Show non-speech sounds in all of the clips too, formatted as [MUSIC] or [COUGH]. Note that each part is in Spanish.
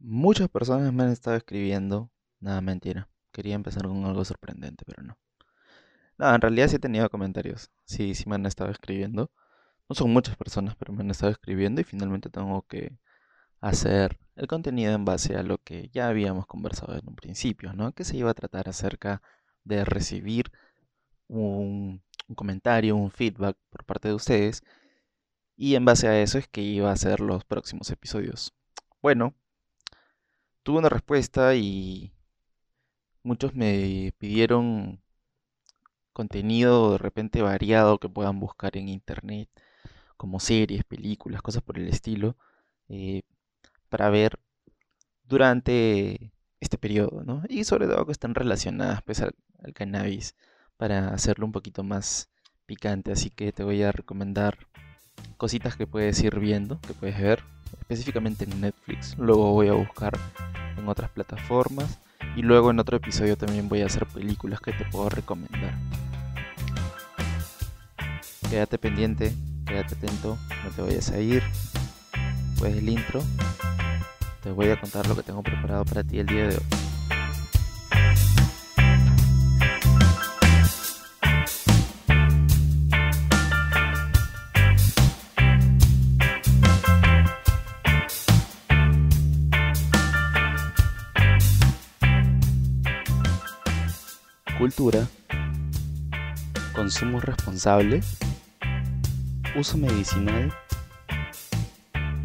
Muchas personas me han estado escribiendo. Nada, mentira. Quería empezar con algo sorprendente, pero no. Nada, en realidad sí he tenido comentarios. Sí, sí me han estado escribiendo. No son muchas personas, pero me han estado escribiendo y finalmente tengo que hacer el contenido en base a lo que ya habíamos conversado en un principio, ¿no? Que se iba a tratar acerca de recibir un, un comentario, un feedback por parte de ustedes. Y en base a eso es que iba a hacer los próximos episodios. Bueno, tuve una respuesta y muchos me pidieron contenido de repente variado que puedan buscar en internet, como series, películas, cosas por el estilo, eh, para ver durante este periodo, ¿no? Y sobre todo que están relacionadas pues al, al cannabis para hacerlo un poquito más picante, así que te voy a recomendar cositas que puedes ir viendo, que puedes ver, específicamente en Netflix. Luego voy a buscar en otras plataformas y luego en otro episodio también voy a hacer películas que te puedo recomendar. Quédate pendiente, quédate atento, no te vayas a ir. Después del intro, te voy a contar lo que tengo preparado para ti el día de hoy. Cultura, consumo responsable, uso medicinal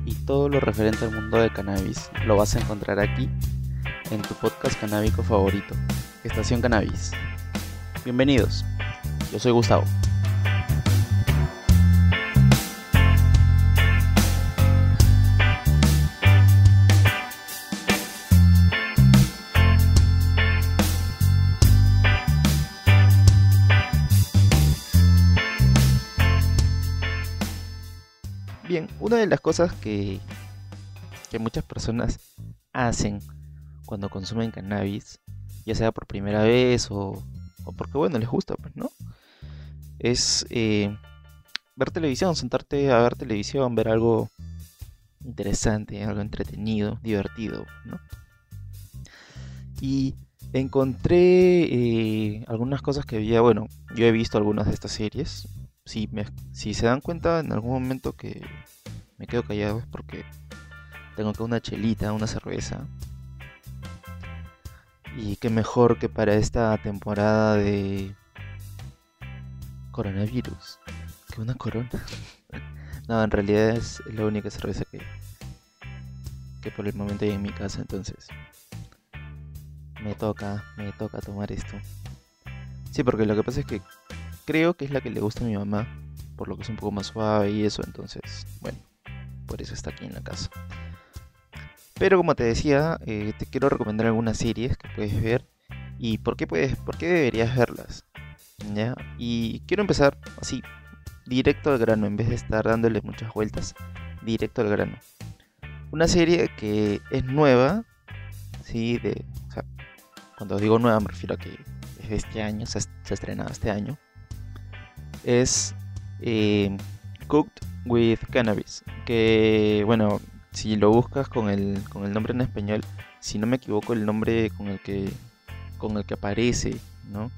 y todo lo referente al mundo de cannabis lo vas a encontrar aquí en tu podcast canábico favorito, Estación Cannabis. Bienvenidos, yo soy Gustavo. Una de las cosas que, que muchas personas hacen cuando consumen cannabis, ya sea por primera vez o, o porque, bueno, les gusta, pues, ¿no? Es eh, ver televisión, sentarte a ver televisión, ver algo interesante, algo entretenido, divertido, ¿no? Y encontré eh, algunas cosas que había, bueno, yo he visto algunas de estas series, si, me, si se dan cuenta en algún momento que me quedo callado porque tengo acá una chelita, una cerveza. Y qué mejor que para esta temporada de coronavirus que una corona. [LAUGHS] no, en realidad es la única cerveza que, que por el momento hay en mi casa, entonces me toca, me toca tomar esto. Sí, porque lo que pasa es que creo que es la que le gusta a mi mamá, por lo que es un poco más suave y eso, entonces, bueno, por eso está aquí en la casa. Pero como te decía, eh, te quiero recomendar algunas series que puedes ver y por qué, puedes, por qué deberías verlas. ¿ya? Y quiero empezar así, directo al grano, en vez de estar dándole muchas vueltas, directo al grano. Una serie que es nueva, ¿sí? De, cuando digo nueva me refiero a que es de este año, se ha, se ha estrenado este año es eh, Cooked with Cannabis. Que, bueno, si lo buscas con el, con el nombre en español, si no me equivoco, el nombre con el que, con el que aparece, ¿no?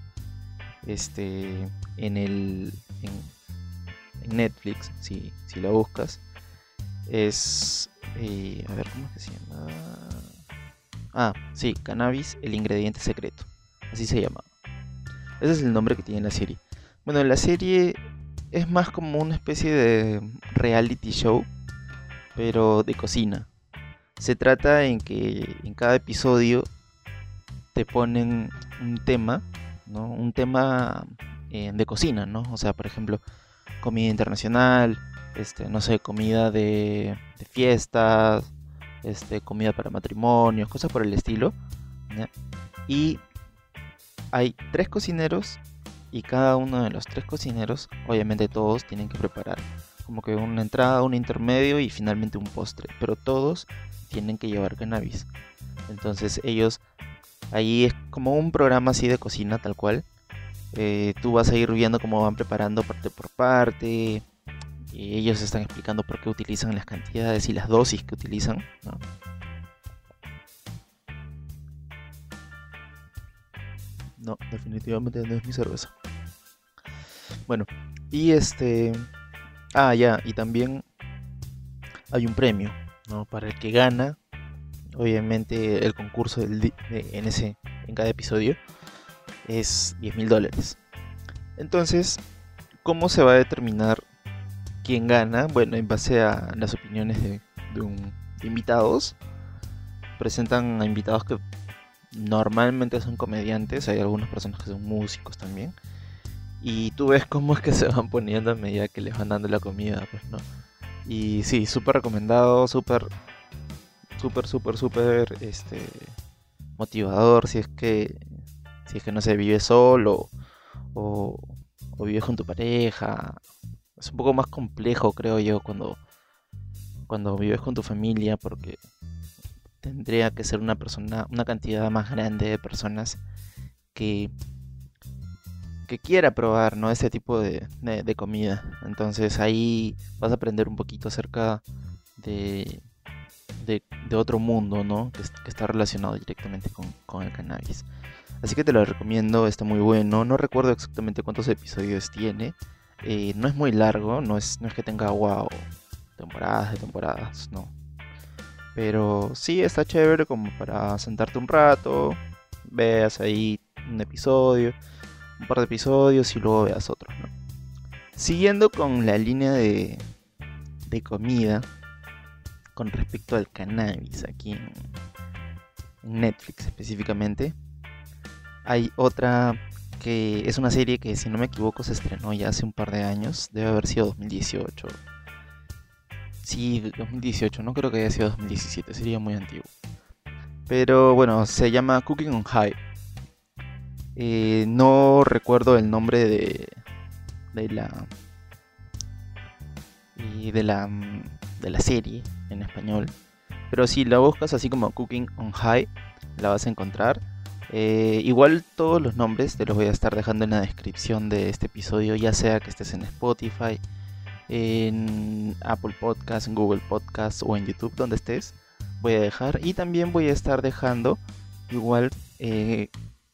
Este, en el, en, Netflix, si, si lo buscas, es, eh, a ver, ¿cómo es que se llama? Ah, sí, Cannabis, el ingrediente secreto. Así se llama. Ese es el nombre que tiene la serie. Bueno, la serie es más como una especie de reality show, pero de cocina. Se trata en que en cada episodio te ponen un tema, ¿no? Un tema eh, de cocina, ¿no? O sea, por ejemplo, comida internacional, este, no sé, comida de, fiestas, este, comida para matrimonios, cosas por el estilo. Y hay tres cocineros y cada uno de los tres cocineros, obviamente todos tienen que preparar como que una entrada, un intermedio y finalmente un postre, pero todos tienen que llevar cannabis. Entonces ellos, ahí es como un programa así de cocina tal cual. Eh, tú vas a ir viendo cómo van preparando parte por parte. Y ellos están explicando por qué utilizan las cantidades y las dosis que utilizan. No, definitivamente no es mi cerveza. Bueno, y este... Ah, ya, y también hay un premio, ¿no? Para el que gana, obviamente el concurso del, en, ese, en cada episodio es 10 mil dólares. Entonces, ¿cómo se va a determinar quién gana? Bueno, en base a las opiniones de, un, invitados. Presentan a invitados que normalmente son comediantes, hay algunas personas que son músicos también. Y tú ves cómo es que se van poniendo a medida que les van dando la comida, pues, ¿no? Y sí, súper recomendado, súper, súper, súper, súper, este, motivador si es que, si es que no se vive solo o, o vives con tu pareja. Es un poco más complejo, creo yo, cuando, cuando vives con tu familia, porque tendría que ser una persona, una cantidad más grande de personas que, que quiera probar ¿no? ese tipo de, comida. Entonces ahí vas a aprender un poquito acerca de, de, otro mundo, ¿no? Que, está relacionado directamente con, con, el cannabis. Así que te lo recomiendo, está muy bueno. No recuerdo exactamente cuántos episodios tiene. Eh, no es muy largo, no es, no es que tenga wow, temporadas de temporadas, no. Pero sí está chévere como para sentarte un rato, veas ahí un episodio, un par de episodios y luego veas otros, ¿no? Siguiendo con la línea de, de comida, con respecto al cannabis aquí en Netflix específicamente, hay otra que es una serie que si no me equivoco se estrenó ya hace un par de años, debe haber sido 2018. Sí, 2018, no creo que haya sido 2017, sería muy antiguo. Pero bueno, se llama Cooking on High. Eh, no recuerdo el nombre de, de la y de la de la serie en español. Pero si la buscas así como Cooking on High, la vas a encontrar. Eh, igual todos los nombres te los voy a estar dejando en la descripción de este episodio, ya sea que estés en Spotify, en Apple Podcast, en Google Podcast o en YouTube, donde estés. Voy a dejar y también voy a estar dejando igual eh,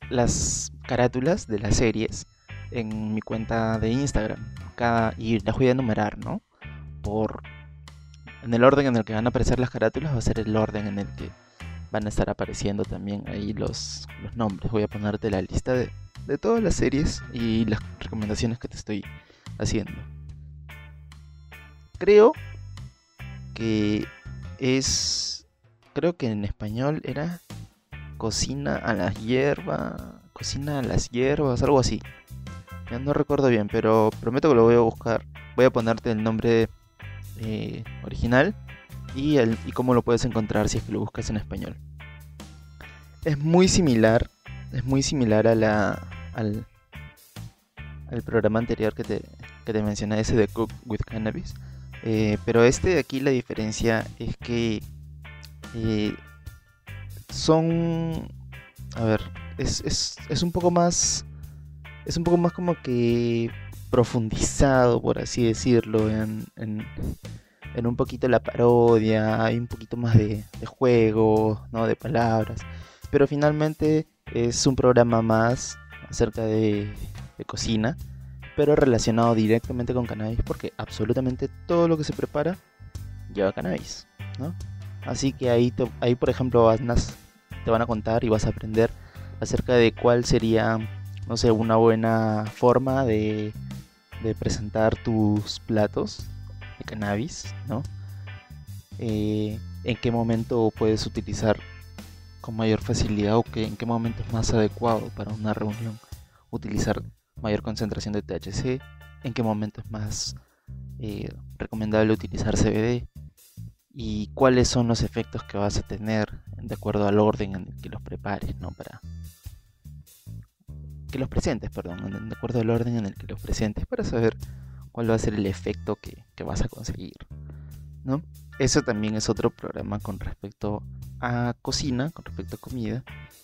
las carátulas de las series en mi cuenta de Instagram. Cada, y las voy a enumerar, ¿no? Por en el orden en el que van a aparecer las carátulas va a ser el orden en el que van a estar apareciendo también ahí los, los nombres. Voy a ponerte la lista de, de todas las series y las recomendaciones que te estoy haciendo. Creo que es. Creo que en español era cocina a las hierbas. Cocina a las hierbas, algo así. Ya no recuerdo bien, pero prometo que lo voy a buscar. Voy a ponerte el nombre eh, original y, el, y cómo lo puedes encontrar si es que lo buscas en español. Es muy similar, es muy similar a la, al, al programa anterior que te, que te mencioné, ese de Cook with Cannabis. Eh, pero este de aquí la diferencia es que eh, son... A ver, es, es, es, un poco más... Es un poco más como que profundizado, por así decirlo, en, en, un poquito la parodia, hay un poquito más de, juego, ¿no? de palabras. Pero finalmente es un programa más acerca de, cocina, pero relacionado directamente con cannabis, porque absolutamente todo lo que se prepara lleva cannabis, ¿no? Así que ahí, ahí por ejemplo, te van a contar y vas a aprender acerca de cuál sería, no sé, una buena forma de, de presentar tus platos cannabis, ¿no? Eh, en qué momento puedes utilizar con mayor facilidad o que, en qué momento es más adecuado para una reunión utilizar mayor concentración de THC, en qué momento es más eh, recomendable utilizar CBD y cuáles son los efectos que vas a tener de acuerdo al orden en el que los prepares, ¿no? Para que los presentes, perdón, de acuerdo al orden en el que los presentes para saber cuál va a ser el efecto que, vas a conseguir. ¿no? Eso también es otro programa con respecto a cocina, con respecto a comida,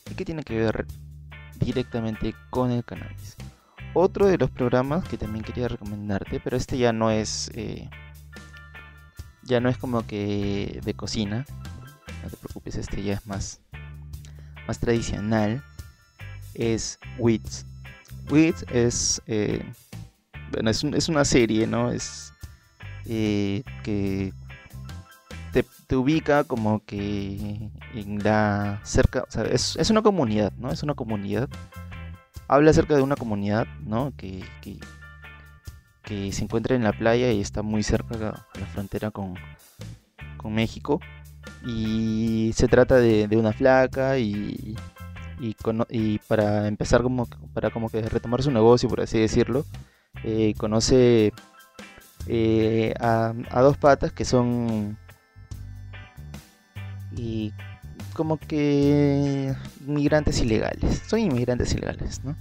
y que tiene que ver directamente con el cannabis. Otro de los programas que también quería recomendarte, pero este ya no es eh, ya no es como que de cocina, no te preocupes, este ya es más más tradicional. es Wits. Wits es, eh, bueno, es, una serie, ¿no? Es eh, que te, ubica como que en la cerca, sea, es, una comunidad, ¿no? Es una comunidad. Habla acerca de una comunidad, ¿no? Que, que, se encuentra en la playa y está muy cerca a la frontera con, con México. Y se trata de, una flaca y, y, para empezar como para como que retomar su negocio, por así decirlo, eh, conoce eh, a, a, dos patas que son y como que inmigrantes ilegales. Son inmigrantes ilegales, ¿no?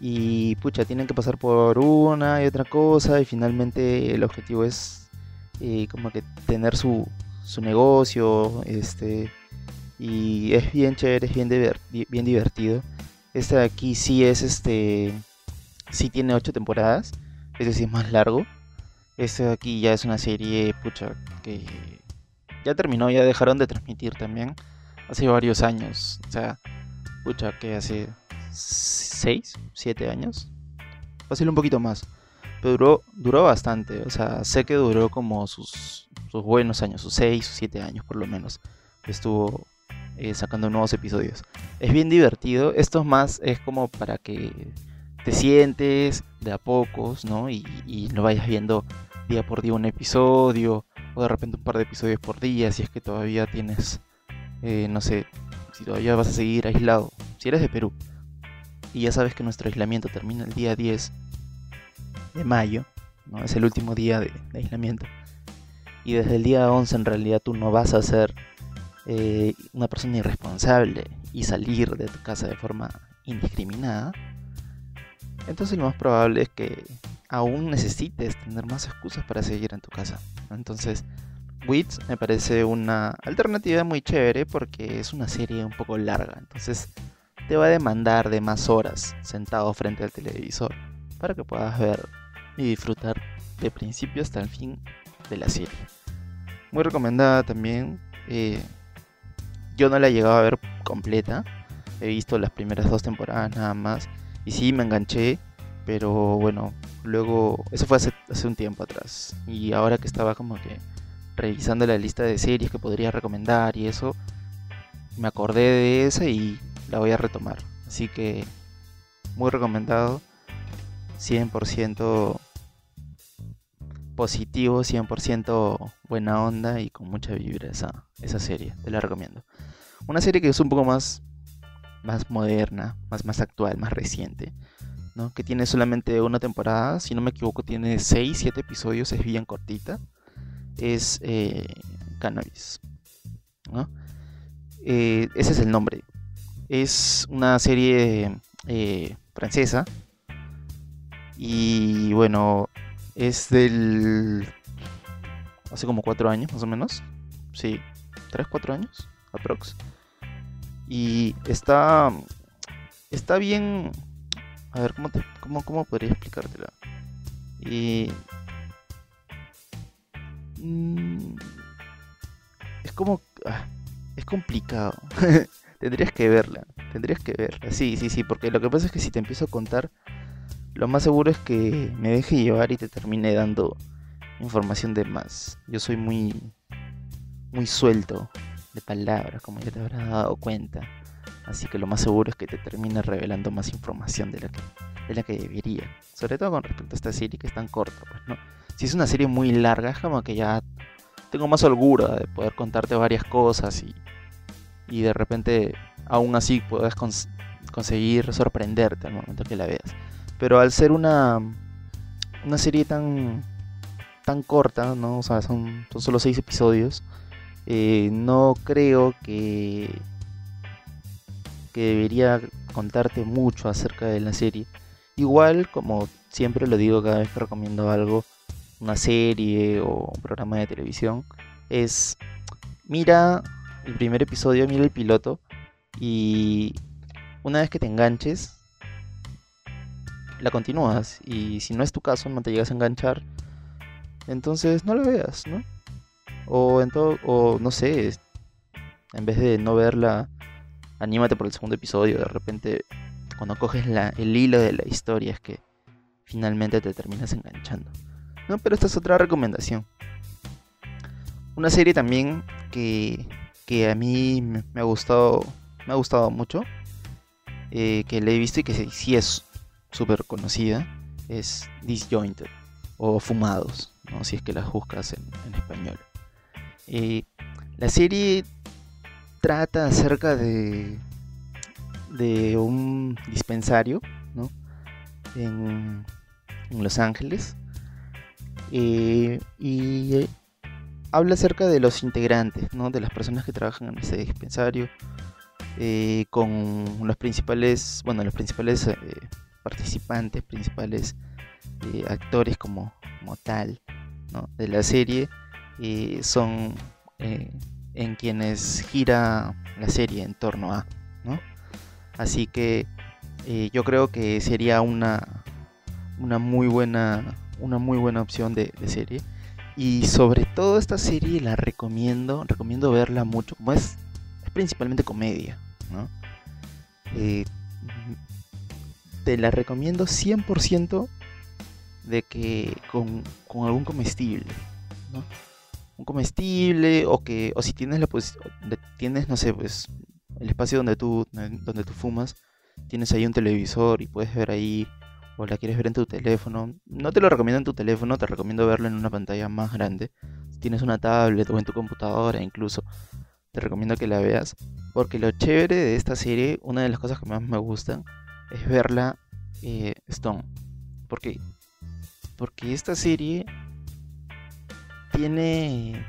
Y pucha, tienen que pasar por una y otra cosa y finalmente el objetivo es eh, como que tener su, su negocio, este, y es bien chévere, es bien, bien divertido. Este de aquí sí es este, sí tiene ocho temporadas, es decir, más largo. Este de aquí ya es una serie, pucha, que ya terminó, ya dejaron de transmitir también. Hace varios años. O sea, pucha, que hace 6, 7 años. Fácil un poquito más. Pero duró, duró bastante. O sea, sé que duró como sus, sus buenos años, sus 6 o 7 años por lo menos. Estuvo eh, sacando nuevos episodios. Es bien divertido. Esto es más, es como para que te sientes de a pocos, ¿no? Y, y lo vayas viendo día por día un episodio o de repente un par de episodios por día, si es que todavía tienes, eh, no sé, si todavía vas a seguir aislado, si eres de Perú y ya sabes que nuestro aislamiento termina el día 10 de mayo, ¿no? es el último día de, aislamiento, y desde el día 11 en realidad tú no vas a ser eh, una persona irresponsable y salir de tu casa de forma indiscriminada, entonces lo más probable es que aún necesites tener más excusas para seguir en tu casa. Entonces, Wits me parece una alternativa muy chévere porque es una serie un poco larga. Entonces, te va a demandar de más horas sentado frente al televisor para que puedas ver y disfrutar de principio hasta el fin de la serie. Muy recomendada también. Eh, yo no la he llegado a ver completa. He visto las primeras dos temporadas nada más. Y sí, me enganché. Pero bueno, luego, eso fue hace, hace un tiempo atrás. Y ahora que estaba como que revisando la lista de series que podría recomendar y eso, me acordé de esa y la voy a retomar. Así que, muy recomendado. 100% positivo, 100% buena onda y con mucha vibra esa, esa serie. Te la recomiendo. Una serie que es un poco más, más moderna, más, más actual, más reciente que tiene solamente una temporada, si no me equivoco tiene 6, 7 episodios, es bien cortita, es eh, Cannabis. Eh, ese es el nombre. Es una serie eh, francesa y bueno, es del... hace como 4 años más o menos. Sí, 3, 4 años, aprox. Y está... Está bien a ver, ¿cómo, te, cómo, cómo podría explicártela? Y... Mm, es como... Ah, es complicado. [LAUGHS] tendrías que verla. Tendrías que verla. Sí, sí, sí. Porque lo que pasa es que si te empiezo a contar, lo más seguro es que me deje llevar y te termine dando información de más. Yo soy muy... Muy suelto de palabras, como ya te habrás dado cuenta. Así que lo más seguro es que te termine revelando más información de la que, de la que debería. Sobre todo con respecto a esta serie que es tan corta, pues, ¿no? Si es una serie muy larga, es como que ya tengo más holgura de poder contarte varias cosas y, y de repente aún así puedas conseguir sorprenderte al momento que la veas. Pero al ser una, una serie tan, tan corta, ¿no? O sea, son, son solo seis episodios, eh, no creo que que debería contarte mucho acerca de la serie. Igual, como siempre lo digo cada vez que recomiendo algo, una serie o un programa de televisión, es mira el primer episodio, mira el piloto y una vez que te enganches, la continúas. Y si no es tu caso, no te llegas a enganchar, entonces no la veas, ¿no? O, en todo, o no sé, en vez de no verla anímate por el segundo episodio, de repente cuando coges el hilo de la historia es que finalmente te terminas enganchando. No, pero esta es otra recomendación. Una serie también que, que a mí me ha gustado, me ha gustado mucho, eh, que le he visto y que sí es súper conocida, es Disjointed o Fumados, ¿no? si es que las buscas en, español. Eh, la serie trata acerca de, de un dispensario ¿no? en, en Los Ángeles eh, y habla acerca de los integrantes, ¿no? de las personas que trabajan en ese dispensario, eh, con los principales, bueno, los principales eh, participantes, principales actores como, como tal de la serie, son en quienes gira la serie en torno a, ¿no? Así que yo creo que sería una, una muy buena una muy buena opción de, serie. Y sobre todo esta serie la recomiendo, recomiendo verla mucho, como es, es principalmente comedia. Eh, te la recomiendo 100% de que con, con, algún comestible. Un comestible o que o si tienes la pues tienes no sé, pues el espacio donde tú donde tú fumas, tienes ahí un televisor y puedes ver ahí o la quieres ver en tu teléfono, no te lo recomiendo en tu teléfono, te recomiendo verlo en una pantalla más grande. Si tienes una tablet o en tu computadora incluso, te recomiendo que la veas. Porque lo chévere de esta serie, una de las cosas que más me gustan, es verla eh, Stone. ¿Por qué? Porque esta serie tiene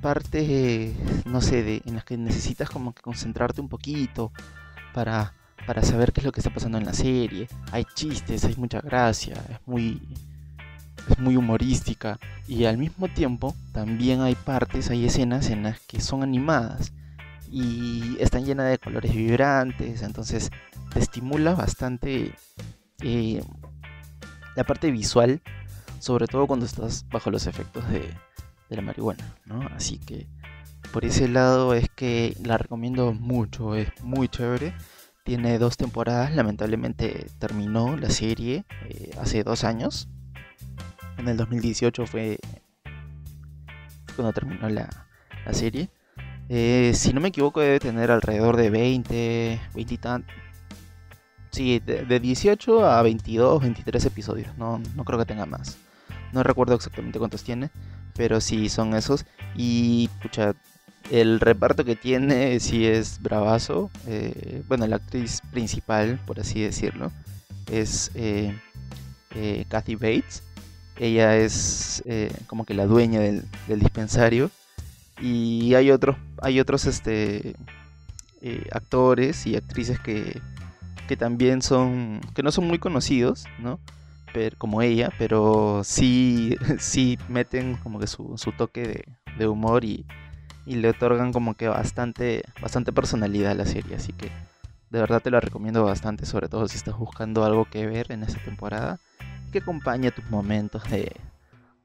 partes, no sé, de, en las que necesitas como que concentrarte un poquito para para saber qué es lo que está pasando en la serie. Hay chistes, hay mucha gracia, es muy es muy humorística y al mismo tiempo también hay partes, hay escenas en las que son animadas y están llenas de colores vibrantes, entonces te estimula bastante eh, la parte visual, sobre todo cuando estás bajo los efectos de, de la marihuana, ¿no? Así que por ese lado es que la recomiendo mucho, es muy chévere. Tiene dos temporadas, lamentablemente terminó la serie eh, hace dos años. En el 2018 fue cuando terminó la, serie. Eh, si no me equivoco debe tener alrededor de 20, 20 y tan... Sí, de, 18 a 22, 23 episodios. No, no creo que tenga más. No recuerdo exactamente cuántos tiene, pero sí son esos. Y pucha, el reparto que tiene sí es bravazo. Eh, bueno, la actriz principal, por así decirlo, es eh, eh, Kathy Bates. Ella es como que la dueña del, dispensario. Y hay otros, hay otros este, actores y actrices que, que también son, que no son muy conocidos, ¿no? Pero, como ella, pero sí, [LAUGHS] sí meten como que su, toque de humor y, y le otorgan como que bastante, bastante personalidad a la serie. Así que de verdad te la recomiendo bastante, sobre todo si estás buscando algo que ver en esta temporada que acompañe tus momentos de,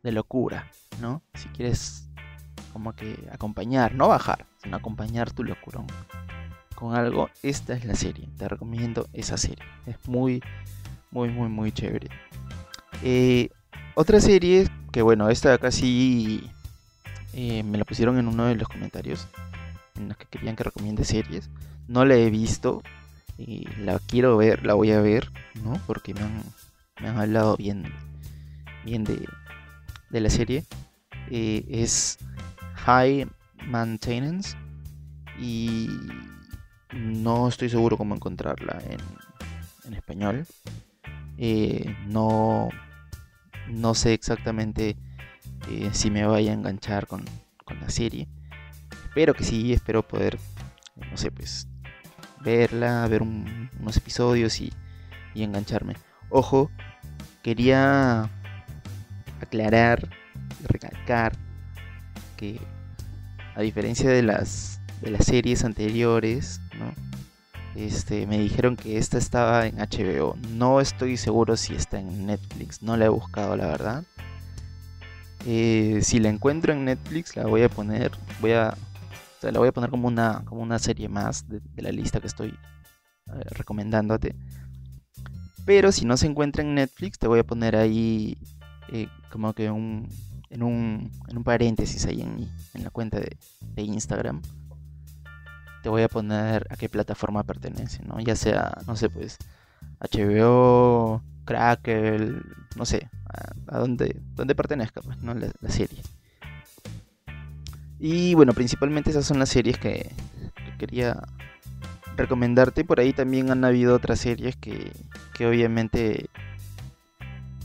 de locura, ¿no? Si quieres como que acompañar, no bajar, sino acompañar tu locura con algo, esta es la serie. Te recomiendo esa serie. Es muy, muy, muy, muy chévere. Eh, otra serie que bueno, esta casi eh, me la pusieron en uno de los comentarios en los que querían que recomiende series. No la he visto y la quiero ver, la voy a ver, ¿no? Porque me han, me han hablado bien, bien de, de la serie. Eh, es High Maintenance y no estoy seguro cómo encontrarla en, en español. Eh, no, no sé exactamente eh, si me vaya a enganchar con, la serie. Espero que sí, espero poder, no sé, pues verla, ver unos episodios y, y engancharme. Ojo, quería aclarar y recalcar que a diferencia de las de las series anteriores, ¿no? Este, me dijeron que esta estaba en HBO. No estoy seguro si está en Netflix. No la he buscado, la verdad. Eh, si la encuentro en Netflix, la voy a poner, voy a, la voy a poner como una, como una serie más de, la lista que estoy, eh, recomendándote. Pero si no se encuentra en Netflix, te voy a poner ahí eh, como que un, en, un, en un paréntesis ahí en, en la cuenta de, de, Instagram. Te voy a poner a qué plataforma pertenece, ¿no? Ya sea, no sé, pues HBO, Crackle, no sé, a, dónde, dónde pertenezca, pues, ¿no? La, serie. Y bueno, principalmente esas son las series que, que quería recomendarte. Por ahí también han habido otras series que, que obviamente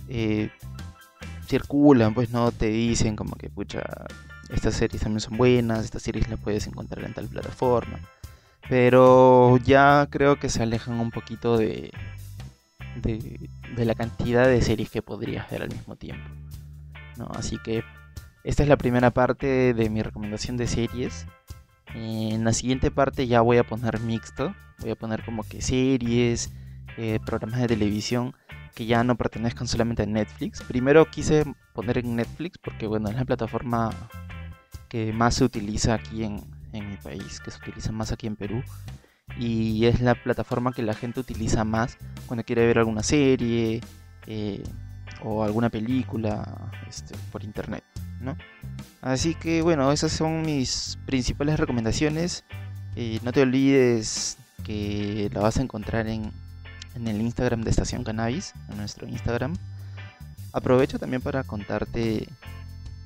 eh, circulan, pues no te dicen como que, pucha, estas series también son buenas, estas series las puedes encontrar en tal plataforma. Pero ya creo que se alejan un poquito de, de, la cantidad de series que podrías ver al mismo tiempo. ¿no? Así que esta es la primera parte de mi recomendación de series. En la siguiente parte ya voy a poner mixto. Voy a poner como que series, eh, programas de televisión que ya no pertenezcan solamente a Netflix. Primero quise poner en Netflix porque bueno, es la plataforma que más se utiliza aquí en, en mi país, que se utiliza más aquí en Perú. Y es la plataforma que la gente utiliza más cuando quiere ver alguna serie eh, o alguna película este, por internet, ¿no? Así que bueno, esas son mis principales recomendaciones. Eh, no te olvides que la vas a encontrar en, en el Instagram de Estación Cannabis, en nuestro Instagram. Aprovecho también para contarte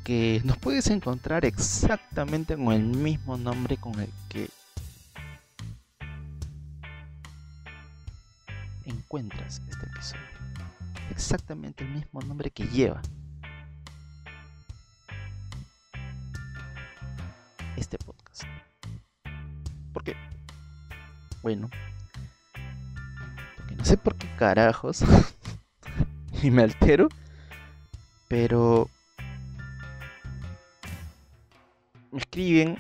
que nos puedes encontrar exactamente con el mismo nombre con el que encuentras este episodio. Exactamente el mismo nombre que lleva. Este podcast. ¿Por qué? Bueno, porque no sé por qué carajos. [LAUGHS] y me altero. Pero me escriben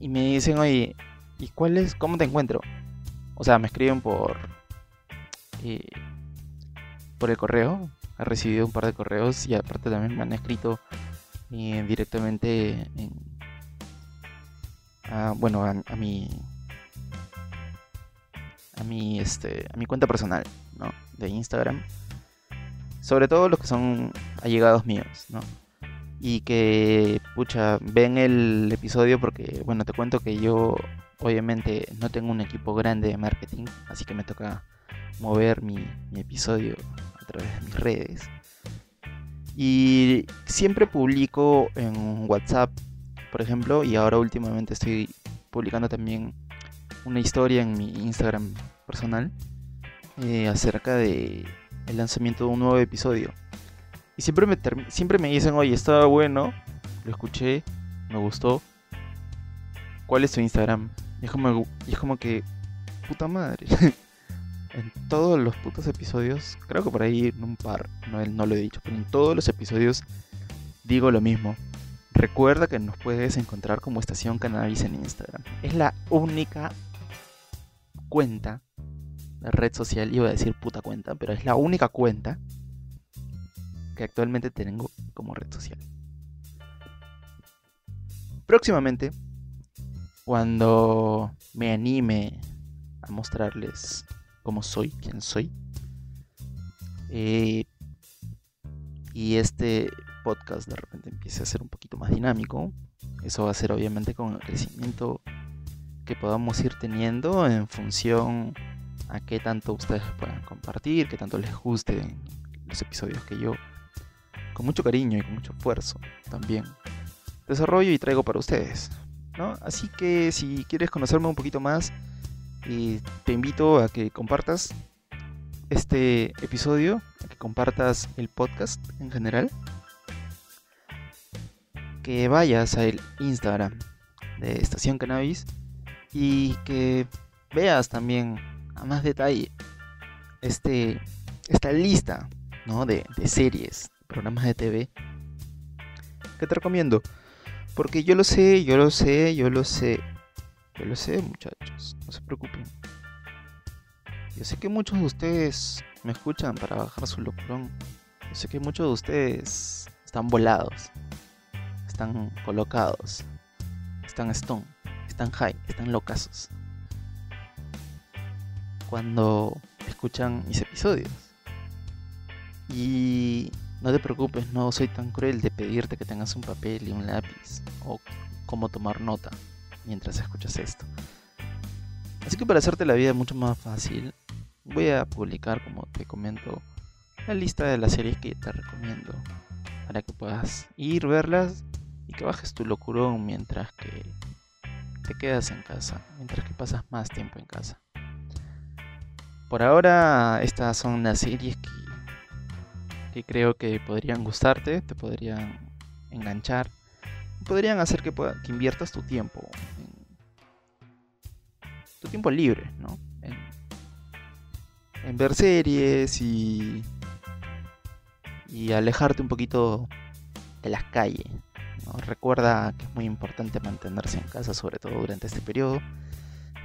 y me dicen, oye, ¿y cuál es? ¿Cómo te encuentro? O sea, me escriben por eh, por el correo. He recibido un par de correos y aparte también me han escrito eh, directamente en, a, bueno, a, a, mi a mi este a mi cuenta personal, ¿no? De Instagram. Sobre todo los que son allegados míos, ¿no? y que, pucha, ven el episodio porque, bueno, te cuento que yo obviamente no tengo un equipo grande de marketing, así que me toca mover mi, mi episodio a través de mis redes. Y siempre publico en WhatsApp, por ejemplo, y ahora últimamente estoy publicando también una historia en mi Instagram personal eh, acerca de el lanzamiento de un nuevo episodio. Y siempre me, siempre me dicen, oye, estaba bueno, lo escuché, me gustó. ¿Cuál es tu Instagram? Es como, es como que, puta madre. [LAUGHS] en todos los putos episodios, creo que por ahí en un par, no, no lo he dicho, pero en todos los episodios digo lo mismo. Recuerda que nos puedes encontrar como Estación Cannabis en Instagram. Es la única cuenta, de red social, iba a decir puta cuenta, pero es la única cuenta que actualmente tengo como red social. Próximamente, cuando me anime a mostrarles cómo soy, quién soy, eh, y este podcast de repente empiece a ser un poquito más dinámico, eso va a ser obviamente con el crecimiento que podamos ir teniendo en función a qué tanto ustedes puedan compartir, qué tanto les gusten los episodios que yo con mucho cariño y con mucho esfuerzo también. Desarrollo y traigo para ustedes. Así que si quieres conocerme un poquito más, eh, te invito a que compartas este episodio, a que compartas el podcast en general, que vayas al Instagram de Estación Cannabis y que veas también a más detalle este, esta lista ¿no? de, de series, programas de TV que te recomiendo. Porque yo lo sé, yo lo sé, yo lo sé. Yo lo sé, muchachos. No se preocupen. Yo sé que muchos de ustedes me escuchan para bajar su locurón. Yo sé que muchos de ustedes están volados. Están colocados. Están stone. Están high. Están locazos. cuando escuchan mis episodios. Y no te preocupes, no soy tan cruel de pedirte que tengas un papel y un lápiz o cómo tomar nota mientras escuchas esto. Así que para hacerte la vida mucho más fácil, voy a publicar, como te comento, la lista de las series que te recomiendo para que puedas ir, verlas y que bajes tu locurón mientras que te quedas en casa, mientras que pasas más tiempo en casa. Por ahora, estas son las series que, que creo que podrían gustarte, te podrían enganchar, podrían hacer que, inviertas tu tiempo, tu tiempo libre, ¿no? En, en ver series y, y alejarte un poquito de las calles. Recuerda que es muy importante mantenerse en casa, sobre todo durante este periodo.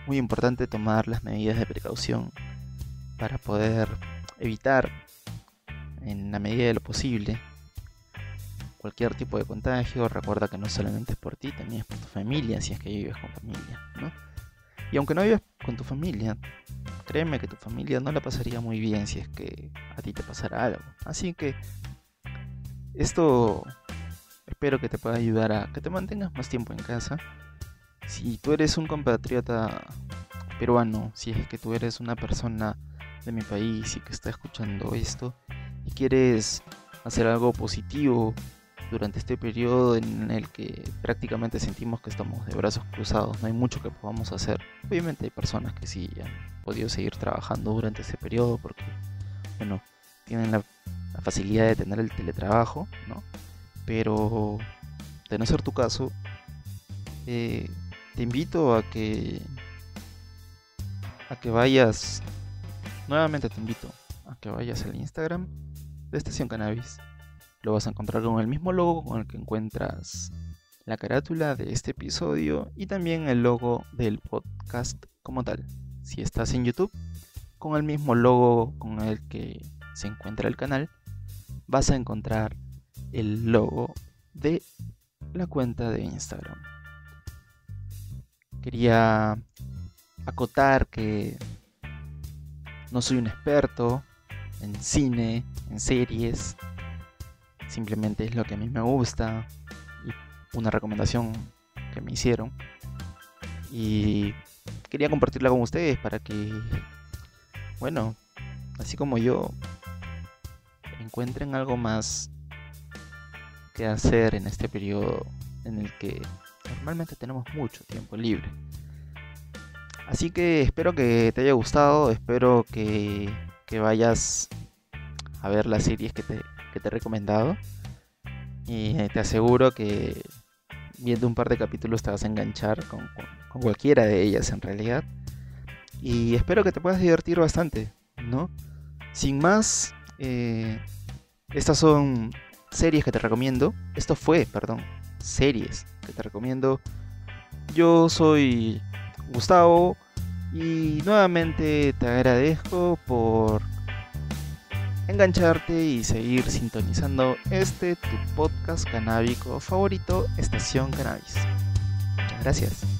Muy importante tomar las medidas de precaución para poder evitar, en la medida de lo posible, cualquier tipo de contagio. Recuerda que no solamente es por ti, también es por tu familia, si es que vives con familia. Y aunque no vives con tu familia, créeme que tu familia no la pasaría muy bien si es que a ti te pasara algo. Así que esto espero que te pueda ayudar a que te mantengas más tiempo en casa. Si tú eres un compatriota peruano, si es que tú eres una persona de mi país y que está escuchando esto quieres hacer algo positivo durante este periodo en el que prácticamente sentimos que estamos de brazos cruzados, no hay mucho que podamos hacer. Obviamente hay personas que sí han podido seguir trabajando durante ese periodo porque, bueno, tienen la, facilidad de tener el teletrabajo, ¿no? Pero de no ser tu caso, eh, te invito a que a que vayas nuevamente te invito a que vayas al Instagram de Estación Cannabis. Lo vas a encontrar con el mismo logo con el que encuentras la carátula de este episodio y también el logo del podcast como tal. Si estás en YouTube, con el mismo logo con el que se encuentra el canal, vas a encontrar el logo de la cuenta de Instagram. Quería acotar que no soy un experto en cine, en series, simplemente es lo que a mí me gusta y una recomendación que me hicieron. Y quería compartirla con ustedes para que, bueno, así como yo, encuentren algo más que hacer en este periodo en el que normalmente tenemos mucho tiempo libre. Así que espero que te haya gustado, espero que, que vayas a ver las series que te, que te he recomendado. Y te aseguro que viendo un par de capítulos te vas a enganchar con, con, cualquiera de ellas en realidad. Y espero que te puedas divertir bastante, ¿no? Sin más, eh, estas son series que te recomiendo. Esto fue, perdón, series que te recomiendo. Yo soy Gustavo y nuevamente te agradezco por engancharte y seguir sintonizando este tu podcast canábico favorito, Estación Cannabis. Muchas gracias.